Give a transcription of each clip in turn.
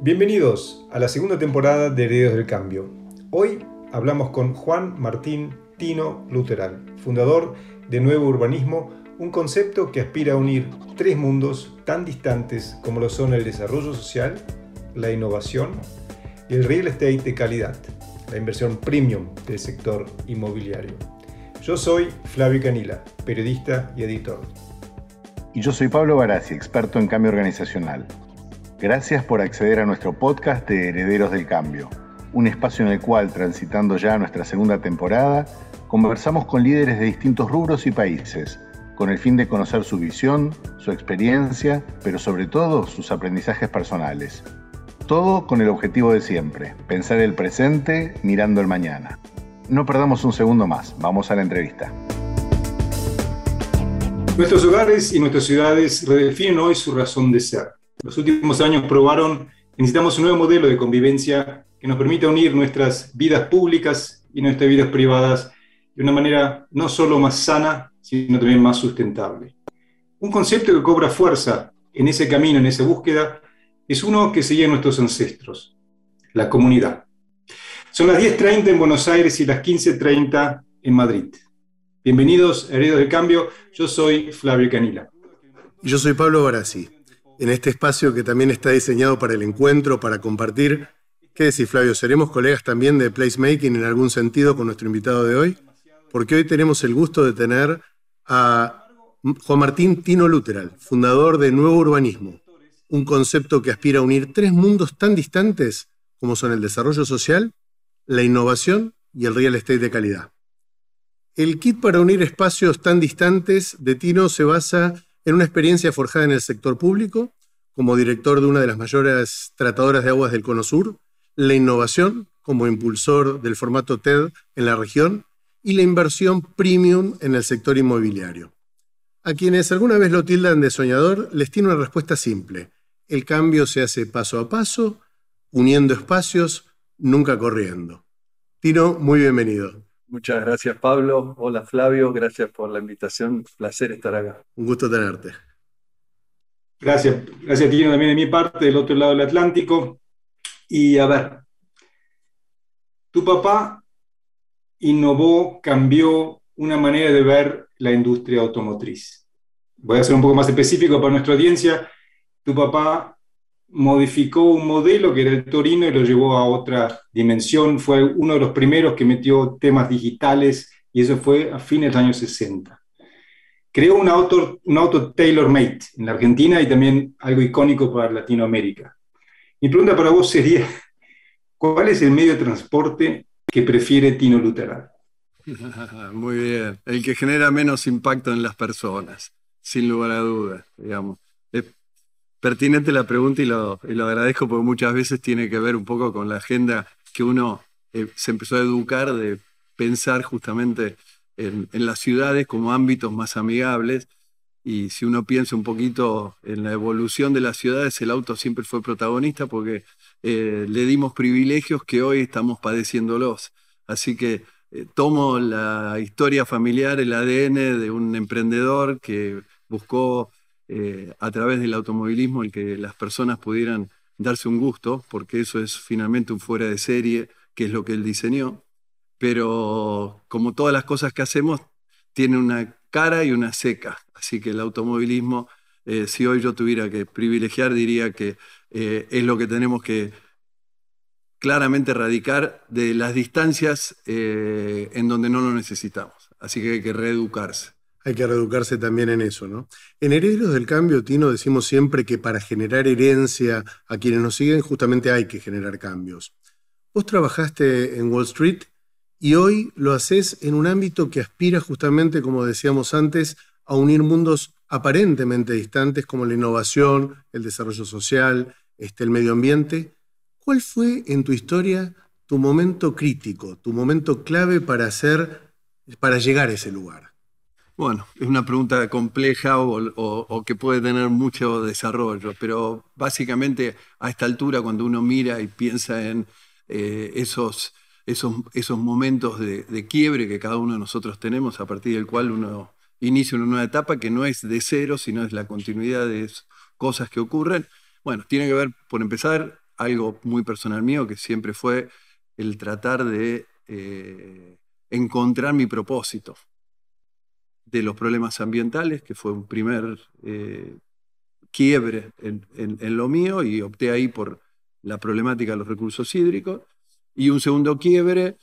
Bienvenidos a la segunda temporada de Herederos del Cambio. Hoy hablamos con Juan Martín Tino Luteral, fundador de Nuevo Urbanismo, un concepto que aspira a unir tres mundos tan distantes como lo son el desarrollo social, la innovación y el real estate de calidad, la inversión premium del sector inmobiliario. Yo soy Flavio Canila, periodista y editor. Y yo soy Pablo Barassi, experto en cambio organizacional. Gracias por acceder a nuestro podcast de Herederos del Cambio, un espacio en el cual, transitando ya nuestra segunda temporada, conversamos con líderes de distintos rubros y países, con el fin de conocer su visión, su experiencia, pero sobre todo sus aprendizajes personales. Todo con el objetivo de siempre, pensar el presente mirando el mañana. No perdamos un segundo más, vamos a la entrevista. Nuestros hogares y nuestras ciudades redefinen hoy su razón de ser. Los últimos años probaron que necesitamos un nuevo modelo de convivencia que nos permita unir nuestras vidas públicas y nuestras vidas privadas de una manera no solo más sana, sino también más sustentable. Un concepto que cobra fuerza en ese camino, en esa búsqueda, es uno que seguían nuestros ancestros, la comunidad. Son las 10.30 en Buenos Aires y las 15.30 en Madrid. Bienvenidos, Herederos del Cambio. Yo soy Flavio Canila. Yo soy Pablo Barassi en este espacio que también está diseñado para el encuentro, para compartir. ¿Qué decís, Flavio? ¿Seremos colegas también de placemaking en algún sentido con nuestro invitado de hoy? Porque hoy tenemos el gusto de tener a Juan Martín Tino Luteral, fundador de Nuevo Urbanismo, un concepto que aspira a unir tres mundos tan distantes como son el desarrollo social, la innovación y el real estate de calidad. El kit para unir espacios tan distantes de Tino se basa en una experiencia forjada en el sector público, como director de una de las mayores tratadoras de aguas del Cono Sur, la innovación como impulsor del formato TED en la región y la inversión premium en el sector inmobiliario. A quienes alguna vez lo tildan de soñador, les tiene una respuesta simple. El cambio se hace paso a paso, uniendo espacios, nunca corriendo. Tino, muy bienvenido. Muchas gracias, Pablo. Hola, Flavio. Gracias por la invitación. Placer estar acá. Un gusto tenerte. Gracias, gracias, Tino, también de mi parte, del otro lado del Atlántico. Y a ver, tu papá innovó, cambió una manera de ver la industria automotriz. Voy a ser un poco más específico para nuestra audiencia. Tu papá modificó un modelo que era el Torino y lo llevó a otra dimensión. Fue uno de los primeros que metió temas digitales y eso fue a fines de los años 60. Creó un auto, un auto tailor-made en la Argentina y también algo icónico para Latinoamérica. Mi pregunta para vos sería, ¿cuál es el medio de transporte que prefiere Tino Luteral? Muy bien, el que genera menos impacto en las personas, sin lugar a dudas, digamos pertinente la pregunta y lo, agradezco porque muchas veces tiene que ver un poco con la agenda que uno eh, se empezó a educar de pensar justamente en, las ciudades como ámbitos más amigables. Y si uno piensa un poquito en la evolución de las ciudades, el auto siempre fue protagonista porque eh, le dimos privilegios que hoy estamos padeciéndolos. Así que eh, tomo la historia familiar, el ADN de un emprendedor que buscó eh, a través del automovilismo el que las personas pudieran darse un gusto, porque eso es finalmente un fuera de serie, que es lo que él diseñó. Pero como todas las cosas que hacemos, tiene una cara y una seca. Así que el automovilismo, eh, si hoy yo tuviera que privilegiar, diría que eh, es lo que tenemos que claramente erradicar de las distancias en donde no lo necesitamos. Así que hay que reeducarse hay que reeducarse también en eso, ¿no? En Herederos del Cambio, Tino, decimos siempre que para generar herencia a quienes nos siguen, justamente hay que generar cambios. Vos trabajaste en Wall Street y hoy lo haces en un ámbito que aspira justamente, como decíamos antes, a unir mundos aparentemente distantes como la innovación, el desarrollo social, este, el medio ambiente. ¿Cuál fue en tu historia tu momento crítico, tu momento clave para hacer, para llegar a ese lugar? Bueno, es una pregunta compleja o, que puede tener mucho desarrollo, pero básicamente a esta altura cuando uno mira y piensa en eh, esos, esos, esos momentos de, quiebre que cada uno de nosotros tenemos, a partir del cual uno inicia una nueva etapa que no es de cero, sino es la continuidad de cosas que ocurren, bueno, tiene que ver, por empezar, algo muy personal mío que siempre fue el tratar de eh, encontrar mi propósito de los problemas ambientales, que fue un primer eh, quiebre en, lo mío y opté ahí por la problemática de los recursos hídricos, y un segundo quiebre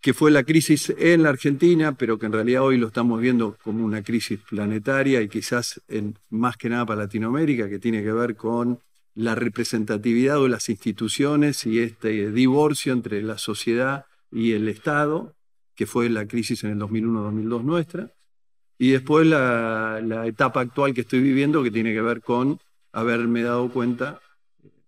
que fue la crisis en la Argentina, pero que en realidad hoy lo estamos viendo como una crisis planetaria y quizás en, más que nada para Latinoamérica, que tiene que ver con la representatividad de las instituciones y este divorcio entre la sociedad y el Estado, que fue la crisis en el 2001-2002 nuestra, y después la, etapa actual que estoy viviendo, que tiene que ver con haberme dado cuenta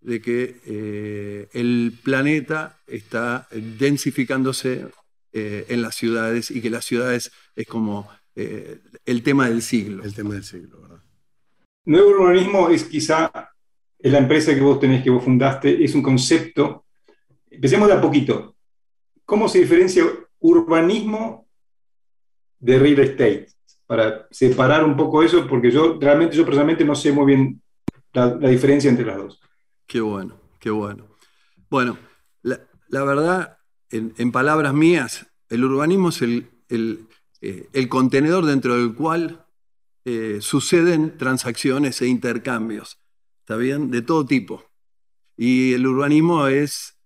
de que eh, el planeta está densificándose eh, en las ciudades y que las ciudades es como eh, el tema del siglo. El tema del siglo, ¿verdad? Nuevo urbanismo es quizá la empresa que vos tenés, que vos fundaste, es un concepto. Empecemos de a poquito. ¿Cómo se diferencia urbanismo de real estate? Para separar un poco eso, porque yo realmente, yo personalmente no sé muy bien la, diferencia entre las dos. Qué bueno, qué bueno. Bueno, la, verdad, en, palabras mías, el urbanismo es el, el, eh, contenedor dentro del cual eh, suceden transacciones e intercambios ¿está bien? De todo tipo. Y el urbanismo es,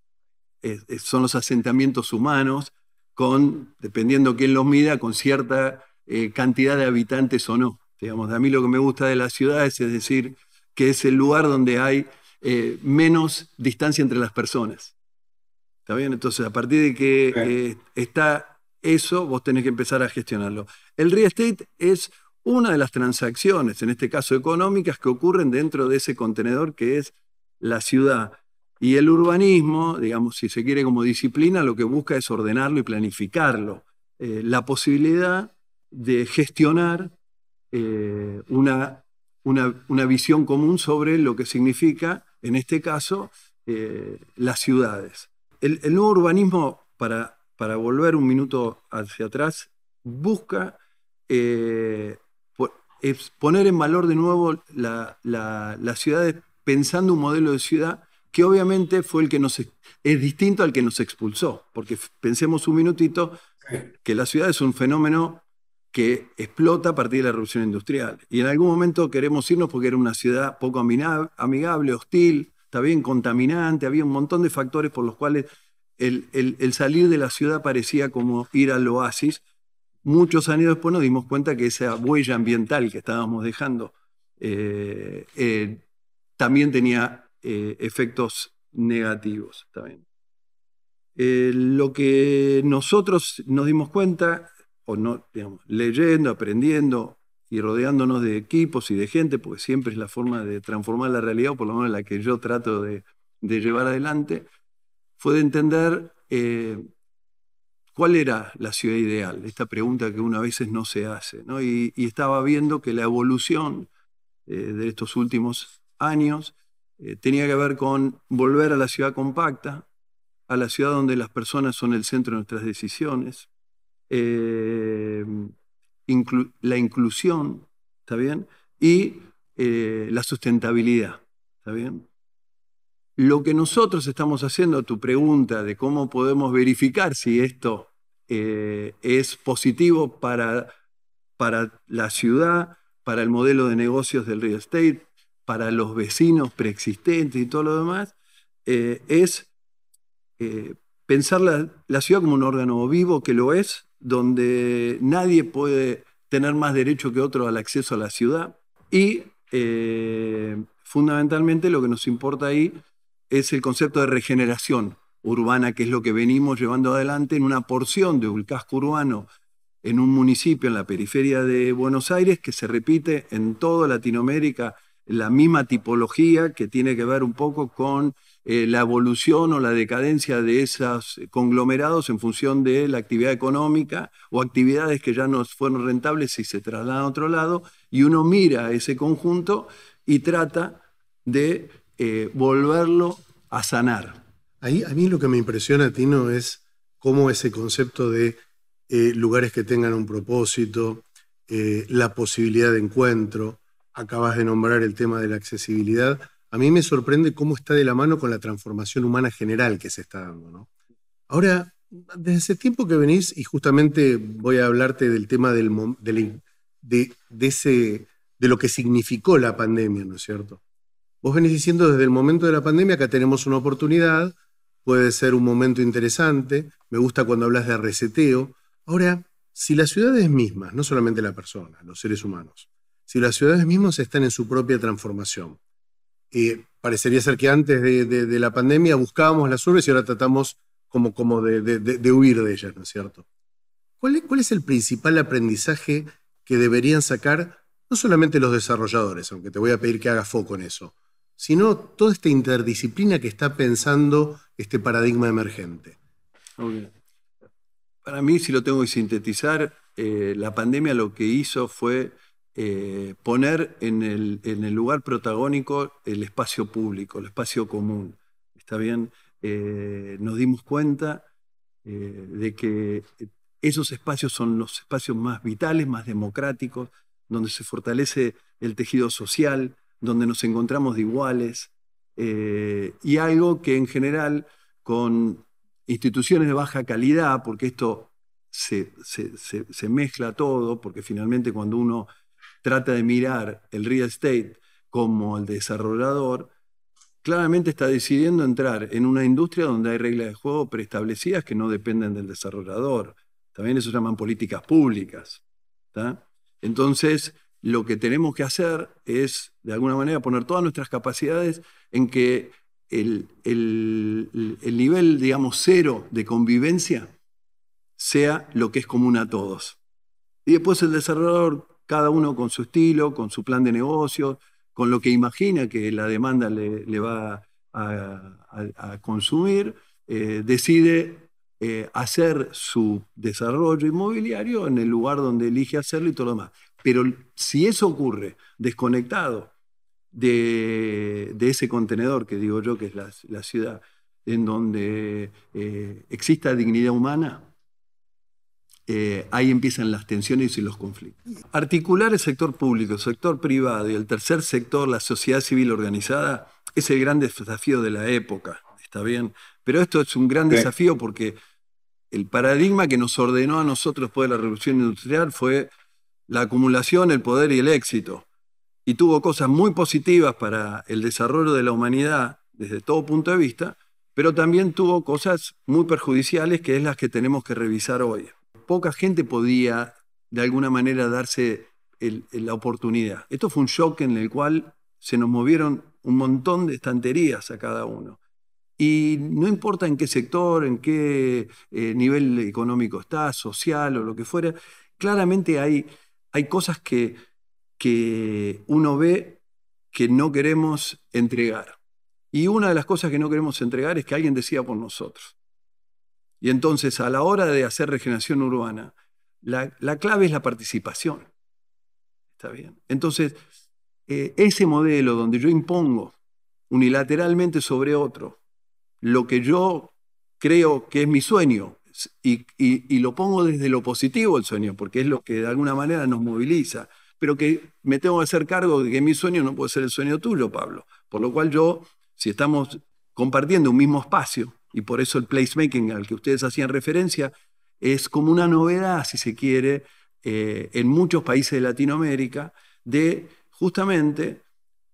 son los asentamientos humanos con, dependiendo quién los mida, con cierta eh, cantidad de habitantes o no. Digamos, a mí lo que me gusta de las ciudades es decir que es el lugar donde hay eh, menos distancia entre las personas. ¿Está bien? Entonces, a partir de que eh, está eso, vos tenés que empezar a gestionarlo. El real estate es una de las transacciones, en este caso económicas, que ocurren dentro de ese contenedor que es la ciudad. Y el urbanismo, digamos, si se quiere como disciplina, lo que busca es ordenarlo y planificarlo. Eh, la posibilidad de gestionar eh, una, una, visión común sobre lo que significa, en este caso, eh, las ciudades. El, nuevo urbanismo, para, para volver un minuto hacia atrás, busca poner en valor de nuevo la, la, ciudad pensando un modelo de ciudad que obviamente fue el que nos es distinto al que nos expulsó, porque pensemos un minutito que la ciudad es un fenómeno que explota a partir de la revolución industrial. Y en algún momento queremos irnos porque era una ciudad poco amigable, hostil, también contaminante, había un montón de factores por los cuales el, el salir de la ciudad parecía como ir al oasis, Muchos años después nos dimos cuenta que esa huella ambiental que estábamos dejando eh, eh, también tenía eh, efectos negativos. También. lo que nosotros nos dimos cuenta, o no, leyendo, aprendiendo y rodeándonos de equipos y de gente, porque siempre es la forma de transformar la realidad, o por lo menos la que yo trato de, llevar adelante, fue de entender ¿Cuál era la ciudad ideal? Esta pregunta que una a veces no se hace. Y, estaba viendo que la evolución eh, de estos últimos años eh, tenía que ver con volver a la ciudad compacta, a la ciudad donde las personas son el centro de nuestras decisiones, eh, la inclusión, ¿está bien? Y la sustentabilidad, ¿está bien? Lo que nosotros estamos haciendo, tu pregunta de cómo podemos verificar si esto eh, es positivo para, para la ciudad, para el modelo de negocios del real estate, para los vecinos preexistentes y todo lo demás, eh, es eh, pensar la, ciudad como un órgano vivo que lo es, donde nadie puede tener más derecho que otro al acceso a la ciudad. Y fundamentalmente lo que nos importa ahí es el concepto de regeneración urbana, que es lo que venimos llevando adelante en una porción de un casco urbano en un municipio en la periferia de Buenos Aires que se repite en toda Latinoamérica la misma tipología que tiene que ver un poco con eh, la evolución o la decadencia de esos conglomerados en función de la actividad económica o actividades que ya no fueron rentables y se trasladan a otro lado, y uno mira ese conjunto y trata de eh, volverlo a sanar. Ahí, a mí lo que me impresiona, Tino, es cómo ese concepto de eh, lugares que tengan un propósito, la posibilidad de encuentro, acabas de nombrar el tema de la accesibilidad, a mí me sorprende cómo está de la mano con la transformación humana general que se está dando. Ahora, desde ese tiempo que venís, y justamente voy a hablarte del tema de, de lo que significó la pandemia, ¿no es cierto? Vos venís diciendo desde el momento de la pandemia que tenemos una oportunidad, puede ser un momento interesante, me gusta cuando hablas de reseteo. Ahora, si las ciudades mismas, no solamente la persona, los seres humanos, si las ciudades mismas están en su propia transformación, eh, parecería ser que antes de, la pandemia buscábamos las urbes y ahora tratamos como, como de, huir de ellas, ¿no es cierto? ¿Cuál ¿Cuál es el principal aprendizaje que deberían sacar no solamente los desarrolladores, aunque te voy a pedir que hagas foco en eso, sino toda esta interdisciplina que está pensando este paradigma emergente. Para mí, si lo tengo que sintetizar, eh, la pandemia lo que hizo fue eh, poner en el, en el, lugar protagónico el espacio público, el espacio común. ¿Está bien? Eh, nos dimos cuenta de que esos espacios son los espacios más vitales, más democráticos, donde se fortalece el tejido social, donde nos encontramos de iguales, eh, y algo que en general con instituciones de baja calidad, porque esto se, mezcla todo, porque finalmente cuando uno trata de mirar el real estate como el desarrollador, claramente está decidiendo entrar en una industria donde hay reglas de juego preestablecidas que no dependen del desarrollador. También eso se llaman políticas públicas. Entonces, lo que tenemos que hacer es, de alguna manera, poner todas nuestras capacidades en que el, nivel, digamos, cero de convivencia sea lo que es común a todos. Y después el desarrollador, cada uno con su estilo, con su plan de negocio, con lo que imagina que la demanda le, va a, consumir, eh, decide eh, hacer su desarrollo inmobiliario en el lugar donde elige hacerlo y todo lo demás. Pero si eso ocurre desconectado de, ese contenedor que digo yo, que es la, ciudad, en donde eh, exista dignidad humana, eh, ahí empiezan las tensiones y los conflictos. Articular el sector público, el sector privado y el tercer sector, la sociedad civil organizada, es el gran desafío de la época, ¿está bien? Pero esto es un gran desafío porque el paradigma que nos ordenó a nosotros después de la revolución industrial fue la acumulación, el poder y el éxito. Y tuvo cosas muy positivas para el desarrollo de la humanidad desde todo punto de vista, pero también tuvo cosas muy perjudiciales que es las que tenemos que revisar hoy. Poca gente podía de alguna manera darse la oportunidad. Esto fue un shock en el cual se nos movieron un montón de estanterías a cada uno. Y no importa en qué sector, en qué eh, nivel económico está, social o lo que fuera, claramente hay hay cosas que, que uno ve que no queremos entregar. Y una de las cosas que no queremos entregar es que alguien decida por nosotros. Y entonces, a la hora de hacer regeneración urbana, la, clave es la participación. ¿Está bien? Entonces, eh, ese modelo donde yo impongo unilateralmente sobre otro lo que yo creo que es mi sueño, y, lo pongo desde lo positivo el sueño, porque es lo que de alguna manera nos moviliza, pero que me tengo que hacer cargo de que mi sueño no puede ser el sueño tuyo, Pablo. Por lo cual yo, si estamos compartiendo un mismo espacio, y por eso el placemaking al que ustedes hacían referencia, es como una novedad, si se quiere, eh, en muchos países de Latinoamérica, de justamente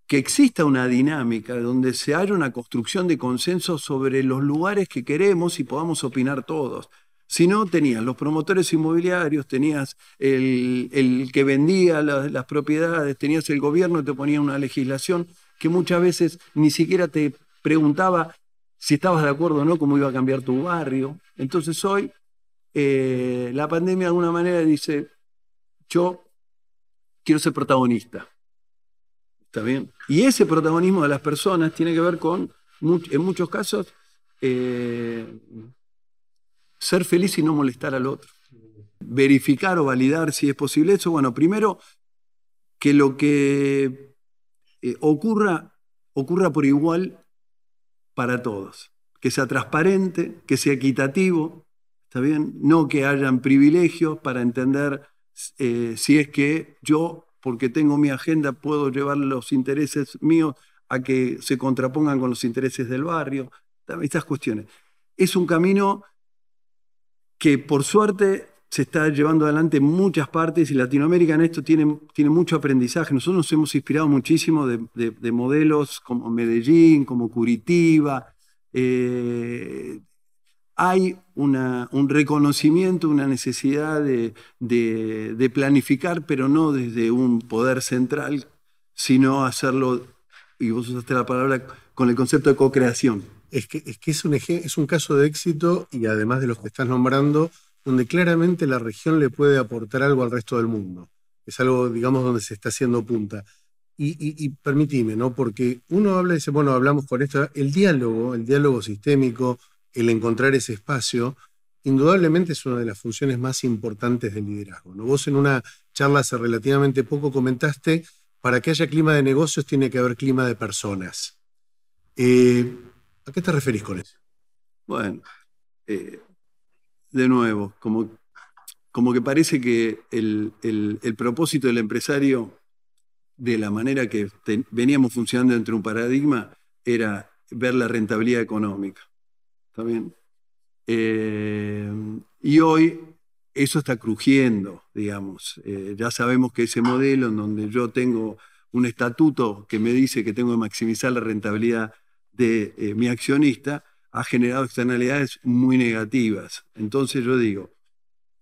que exista una dinámica donde se haya una construcción de consenso sobre los lugares que queremos y podamos opinar todos. Si no, tenías los promotores inmobiliarios, tenías el, que vendía las, propiedades, tenías el gobierno que te ponía una legislación que muchas veces ni siquiera te preguntaba si estabas de acuerdo o no, cómo iba a cambiar tu barrio. Entonces hoy eh, la pandemia de alguna manera dice, yo quiero ser protagonista. ¿Está bien? Y ese protagonismo de las personas tiene que ver con, en muchos casos, eh, ser feliz y no molestar al otro. Verificar o validar si es posible eso. Bueno, primero, que lo que eh, ocurra, ocurra por igual para todos. Que sea transparente, que sea equitativo, ¿está bien? No que hayan privilegios para entender eh, si es que yo porque tengo mi agenda, puedo llevar los intereses míos a que se contrapongan con los intereses del barrio, estas cuestiones. Es un camino que por suerte se está llevando adelante en muchas partes y Latinoamérica en esto tiene, tiene mucho aprendizaje. Nosotros nos hemos inspirado muchísimo de, modelos como Medellín, como Curitiba. Eh, hay un reconocimiento, una necesidad de, planificar, pero no desde un poder central, sino hacerlo, y vos usaste la palabra, con el concepto de co-creación. Es que, es, que es, un, es un caso de éxito y además de los que estás nombrando, donde claramente la región le puede aportar algo al resto del mundo. Es algo, digamos, donde se está haciendo punta. Y, y, permitime, ¿no? Porque uno habla y dice, bueno, hablamos con esto, el diálogo, el diálogo sistémico, el encontrar ese espacio, indudablemente es una de las funciones más importantes del liderazgo. ¿no? Vos en una charla hace relativamente poco comentaste, para que haya clima de negocios tiene que haber clima de personas. Eh, ¿A qué te referís con eso? Bueno, eh, de nuevo, como, como que parece que el, propósito del empresario, de la manera que veníamos funcionando entre un paradigma, era ver la rentabilidad económica. ¿Está? Eh, y hoy eso está crujiendo, digamos. Eh, ya sabemos que ese modelo en donde yo tengo un estatuto que me dice que tengo que maximizar la rentabilidad de eh, mi accionista, ha generado externalidades muy negativas. Entonces yo digo,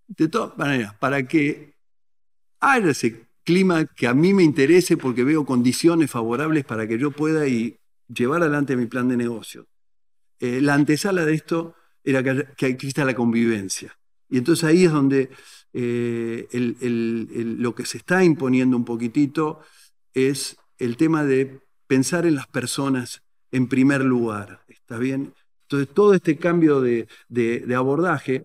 de todas maneras, para que haya ese clima que a mí me interese porque veo condiciones favorables para que yo pueda y llevar adelante mi plan de negocio. Eh, la antesala de esto era que, exista la convivencia. Y entonces ahí es donde eh, lo que se está imponiendo un poquitito es el tema de pensar en las personas en primer lugar. ¿Está bien? Entonces, todo este cambio de, abordaje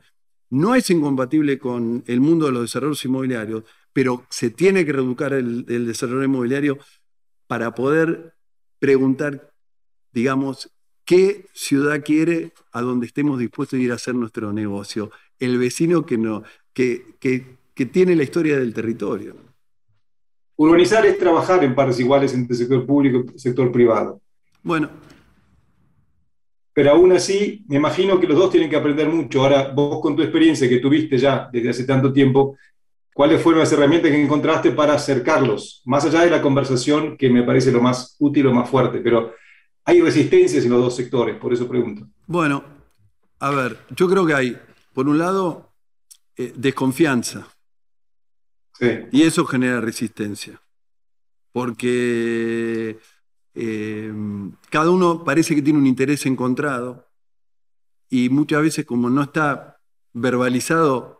no es incompatible con el mundo de los desarrollos inmobiliarios, pero se tiene que reeducar el, desarrollo inmobiliario para poder preguntar, digamos, qué ciudad quiere a donde estemos dispuestos a ir a hacer nuestro negocio. El vecino que, no, que, que tiene la historia del territorio. Urbanizar es trabajar en pares iguales entre el sector público y el sector privado. Bueno, pero aún así me imagino que los dos tienen que aprender mucho. Ahora, vos con tu experiencia que tuviste ya desde hace tanto tiempo, ¿cuáles fueron las herramientas que encontraste para acercarlos? Más allá de la conversación, que me parece lo más útil o más fuerte, pero hay resistencias en los dos sectores, por eso pregunto. Bueno, a ver, yo creo que hay, por un lado, eh, desconfianza. Sí. Y eso genera resistencia. Porque eh, cada uno parece que tiene un interés encontrado y muchas veces como no está verbalizado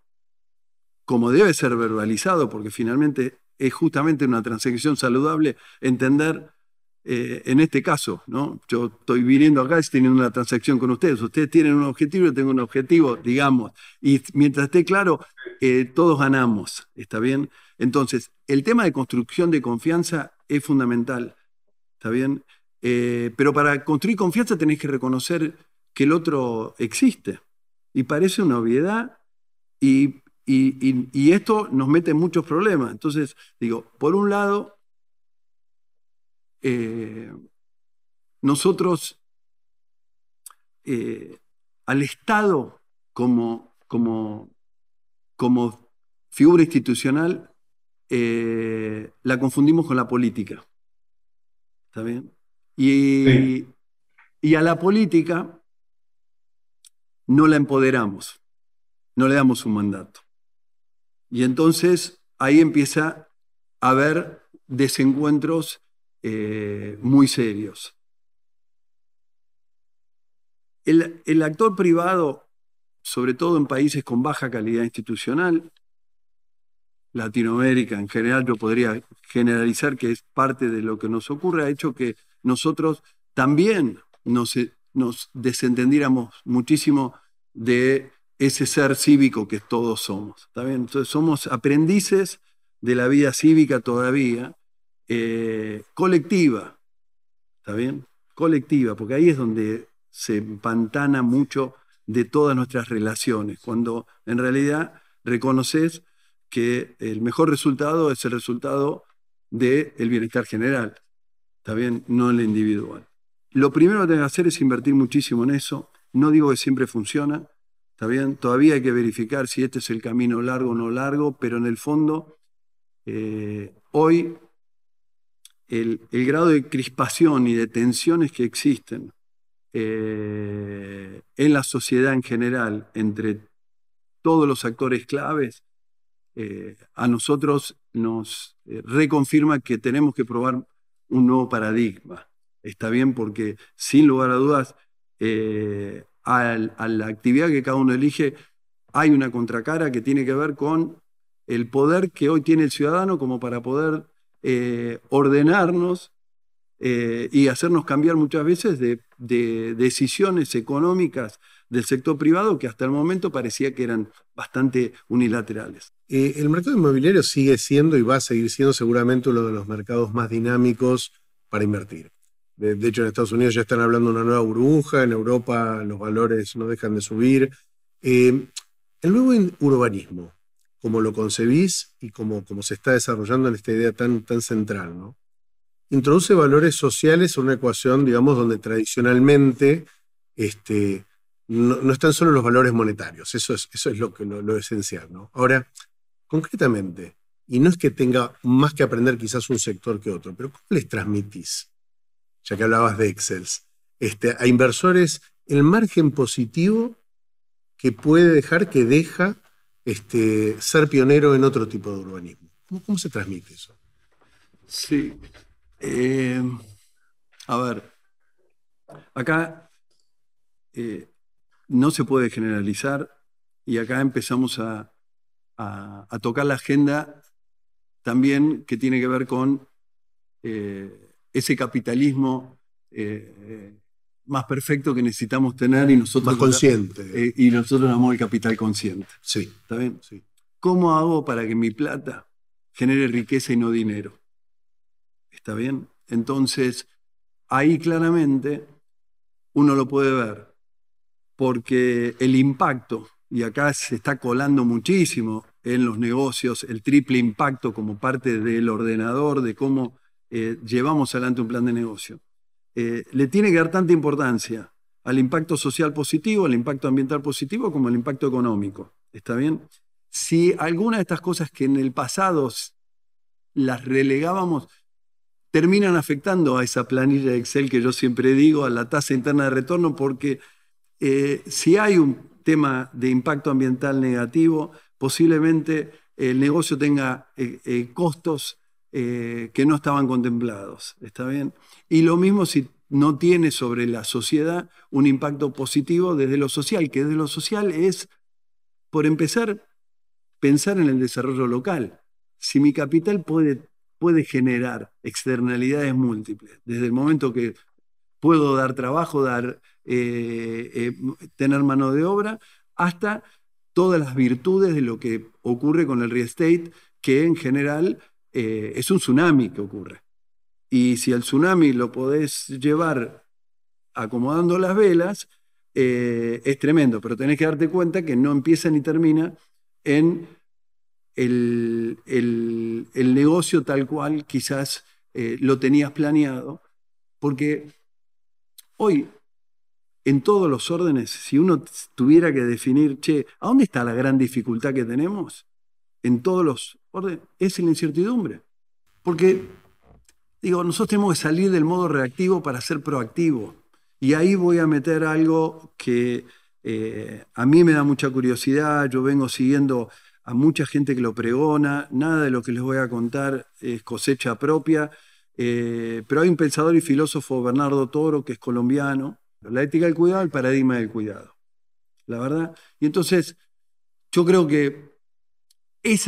como debe ser verbalizado, porque finalmente es justamente una transacción saludable, entender eh, en este caso, ¿no? Yo estoy viniendo acá y teniendo una transacción con ustedes. Ustedes tienen un objetivo, yo tengo un objetivo, digamos. Y mientras esté claro, eh, todos ganamos. ¿Está bien? Entonces, el tema de construcción de confianza es fundamental. ¿Está bien? Eh, pero para construir confianza tenés que reconocer que el otro existe. Y parece una obviedad y, esto nos mete en muchos problemas. Entonces, digo, por un lado, eh, nosotros eh, al Estado como, como, como figura institucional la confundimos con la política. ¿Está bien? Y, y a la política no la empoderamos, no le damos un mandato. Y entonces ahí empieza a haber desencuentros eh, muy serios. El, el, actor privado, sobre todo en países con baja calidad institucional, Latinoamérica en general, yo podría generalizar que es parte de lo que nos ocurre, ha hecho que nosotros también nos, nos desentendiéramos muchísimo de ese ser cívico que todos somos. Entonces somos aprendices de la vida cívica todavía, eh, colectiva, ¿está bien? Colectiva, porque ahí es donde se empantana mucho de todas nuestras relaciones, cuando en realidad reconoces que el mejor resultado es el resultado del bienestar general. ¿está? No en la individual. Lo primero que tengo que hacer es invertir muchísimo en eso. No digo que siempre funciona, ¿está? Todavía hay que verificar si este es el camino largo o no largo, pero en el fondo, eh, hoy el, grado de crispación y de tensiones que existen eh, en la sociedad en general entre todos los actores claves, eh, a nosotros nos reconfirma que tenemos que probar un nuevo paradigma. Está bien porque, sin lugar a dudas, eh, a, la actividad que cada uno elige, hay una contracara que tiene que ver con el poder que hoy tiene el ciudadano como para poder eh, ordenarnos eh, y hacernos cambiar muchas veces de, decisiones económicas del sector privado que hasta el momento parecía que eran bastante unilaterales. el mercado inmobiliario sigue siendo y va a seguir siendo seguramente uno de los mercados más dinámicos para invertir. De, hecho, en Estados Unidos ya están hablando de una nueva burbuja, en Europa los valores no dejan de subir. Eh, el nuevo urbanismo, como lo concebís y como, se está desarrollando en esta idea tan, tan central, introduce valores sociales en una ecuación, digamos, donde tradicionalmente este, no, están solo los valores monetarios, eso es, eso es lo, que, esencial. ¿no? Ahora, concretamente, y no es que tenga más que aprender quizás un sector que otro, pero ¿cómo les transmitís ya que hablabas de Excel, este, a inversores el margen positivo que puede dejar, que deja este, ser pionero en otro tipo de urbanismo. ¿Cómo, se transmite eso? Sí. Eh, a ver, acá eh, no se puede generalizar y acá empezamos a, tocar la agenda también que tiene que ver con eh, ese capitalismo eh, más perfecto que necesitamos tener y nosotros... Más consciente. Eh, y nosotros damos el capital consciente. Sí. ¿Está bien? Sí. ¿Cómo hago para que mi plata genere riqueza y no dinero? ¿Está bien? Entonces, ahí claramente uno lo puede ver, porque el impacto, y acá se está colando muchísimo en los negocios, el triple impacto como parte del ordenador, de cómo eh, llevamos adelante un plan de negocio. Eh, le tiene que dar tanta importancia al impacto social positivo, al impacto ambiental positivo, como al impacto económico. ¿Está bien? Si alguna de estas cosas que en el pasado las relegábamos, terminan afectando a esa planilla de Excel que yo siempre digo, a la tasa interna de retorno, porque eh, si hay un tema de impacto ambiental negativo, posiblemente el negocio tenga costos eh, que no estaban contemplados. ¿Está bien? Y lo mismo si no tiene sobre la sociedad un impacto positivo desde lo social, que desde lo social es, por empezar, pensar en el desarrollo local. Si mi capital puede, puede generar externalidades múltiples, desde el momento que puedo dar trabajo, dar, eh, eh, tener mano de obra, hasta todas las virtudes de lo que ocurre con el real estate, que en general eh, es un tsunami que ocurre. Y si el tsunami lo podés llevar acomodando las velas, es tremendo, pero tenés que darte cuenta que no empieza ni termina en el, negocio tal cual quizás lo tenías planeado, porque hoy en todos los órdenes, si uno tuviera que definir, che, ¿a dónde está la gran dificultad que tenemos? En todos los es la incertidumbre. Porque, digo, nosotros tenemos que salir del modo reactivo para ser proactivo. Y ahí voy a meter algo que eh, a mí me da mucha curiosidad, yo vengo siguiendo a mucha gente que lo pregona, nada de lo que les voy a contar es cosecha propia, eh, pero hay un pensador y filósofo, Bernardo Toro, que es colombiano, la ética del cuidado, el paradigma del cuidado, la verdad. Y entonces, yo creo que es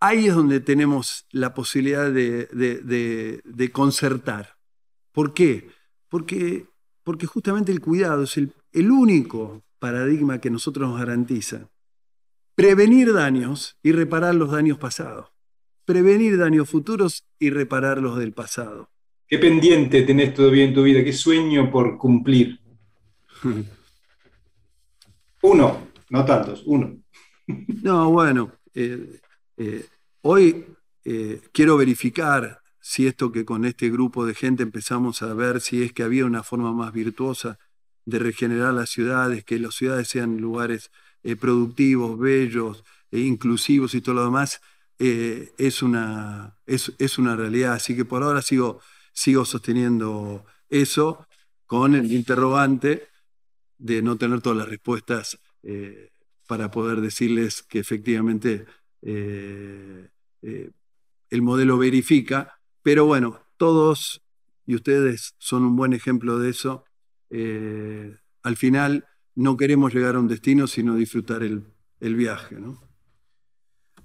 ahí es donde tenemos la posibilidad de, concertar. ¿Por qué? Porque, porque, justamente el cuidado es el, el único paradigma que nosotros nos garantiza prevenir daños y reparar los daños pasados. Prevenir daños futuros y reparar los del pasado. ¿Qué pendiente tenés todavía en tu vida? ¿Qué sueño por cumplir? uno, no tantos, uno. no, bueno, eh, eh, Hoy eh, quiero verificar si esto que con este grupo de gente empezamos a ver si es que había una forma más virtuosa de regenerar las ciudades, que las ciudades sean lugares productivos, bellos, e inclusivos y todo lo demás, es, una, es, es, una realidad. Así que por ahora sigo, sigo sosteniendo eso con el interrogante de no tener todas las respuestas eh, para poder decirles que efectivamente el modelo verifica. Pero bueno, todos, y ustedes son un buen ejemplo de eso, al final no queremos llegar a un destino, sino disfrutar el, viaje. ¿no?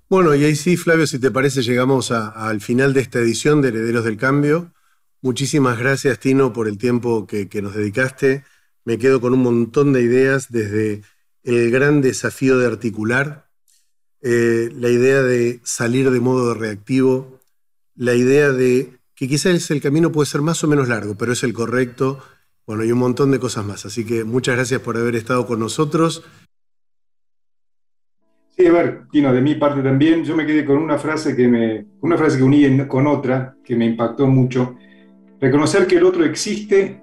Bueno, y ahí sí, Flavio, si te parece, llegamos al final de esta edición de Herederos del Cambio. Muchísimas gracias, Tino, por el tiempo que, nos dedicaste. Me quedo con un montón de ideas desde el gran desafío de articular, eh, la idea de salir de modo reactivo, la idea de que quizás el camino puede ser más o menos largo, pero es el correcto bueno, y un montón de cosas más. Así que muchas gracias por haber estado con nosotros. Sí, a ver, Tino, de mi parte también, yo me quedé con una frase que me, una frase que uní con otra que me impactó mucho. Reconocer que el otro existe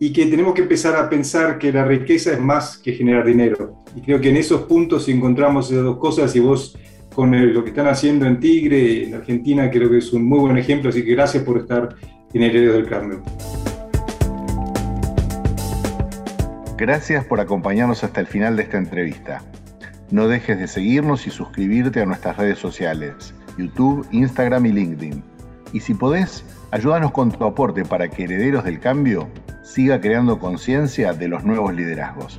y que tenemos que empezar a pensar que la riqueza es más que generar dinero. Y creo que en esos puntos, encontramos esas dos cosas, y vos con lo que están haciendo en Tigre, en Argentina, creo que es un muy buen ejemplo. Así que gracias por estar en el Heredero del Carmen. Gracias por acompañarnos hasta el final de esta entrevista. No dejes de seguirnos y suscribirte a nuestras redes sociales, YouTube, Instagram y LinkedIn. Y si podés, ayúdanos con tu aporte para que Herederos del Cambio siga creando conciencia de los nuevos liderazgos.